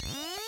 Mm-hmm.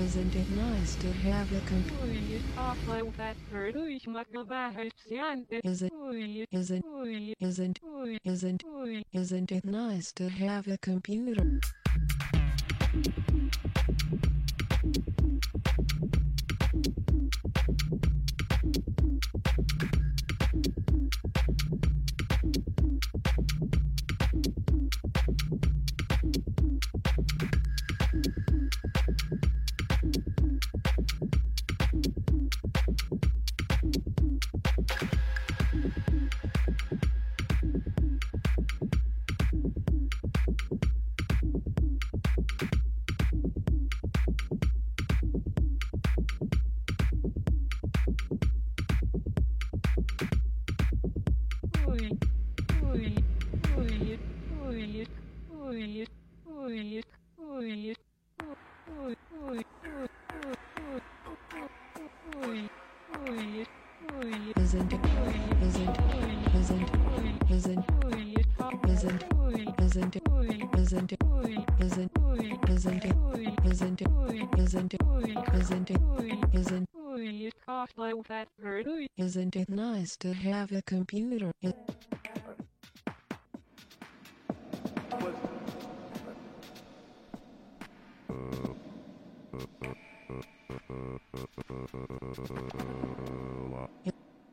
Isn't it nice to have a computer? Is it, isn't, isn't, isn't, isn't it nice to have a computer? Isn't it nice to have a computer? It,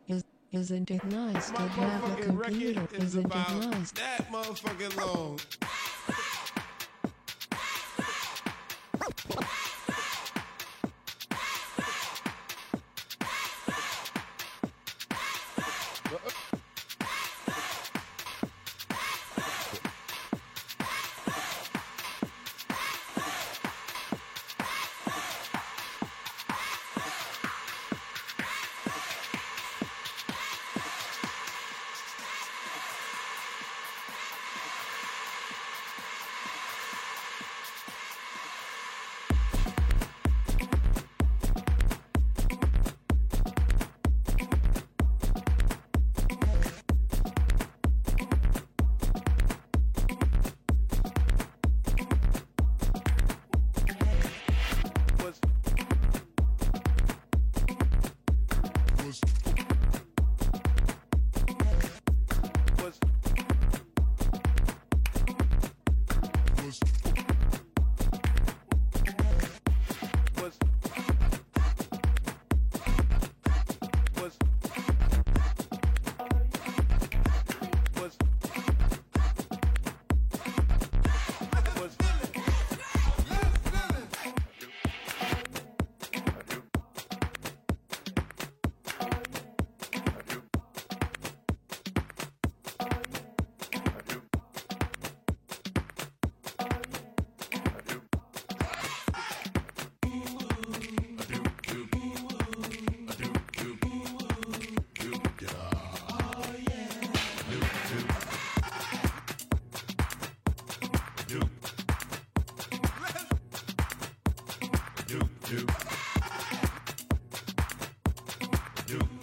is, isn't it nice to My have a computer? is Isn't it about nice? that motherfucking long.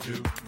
two.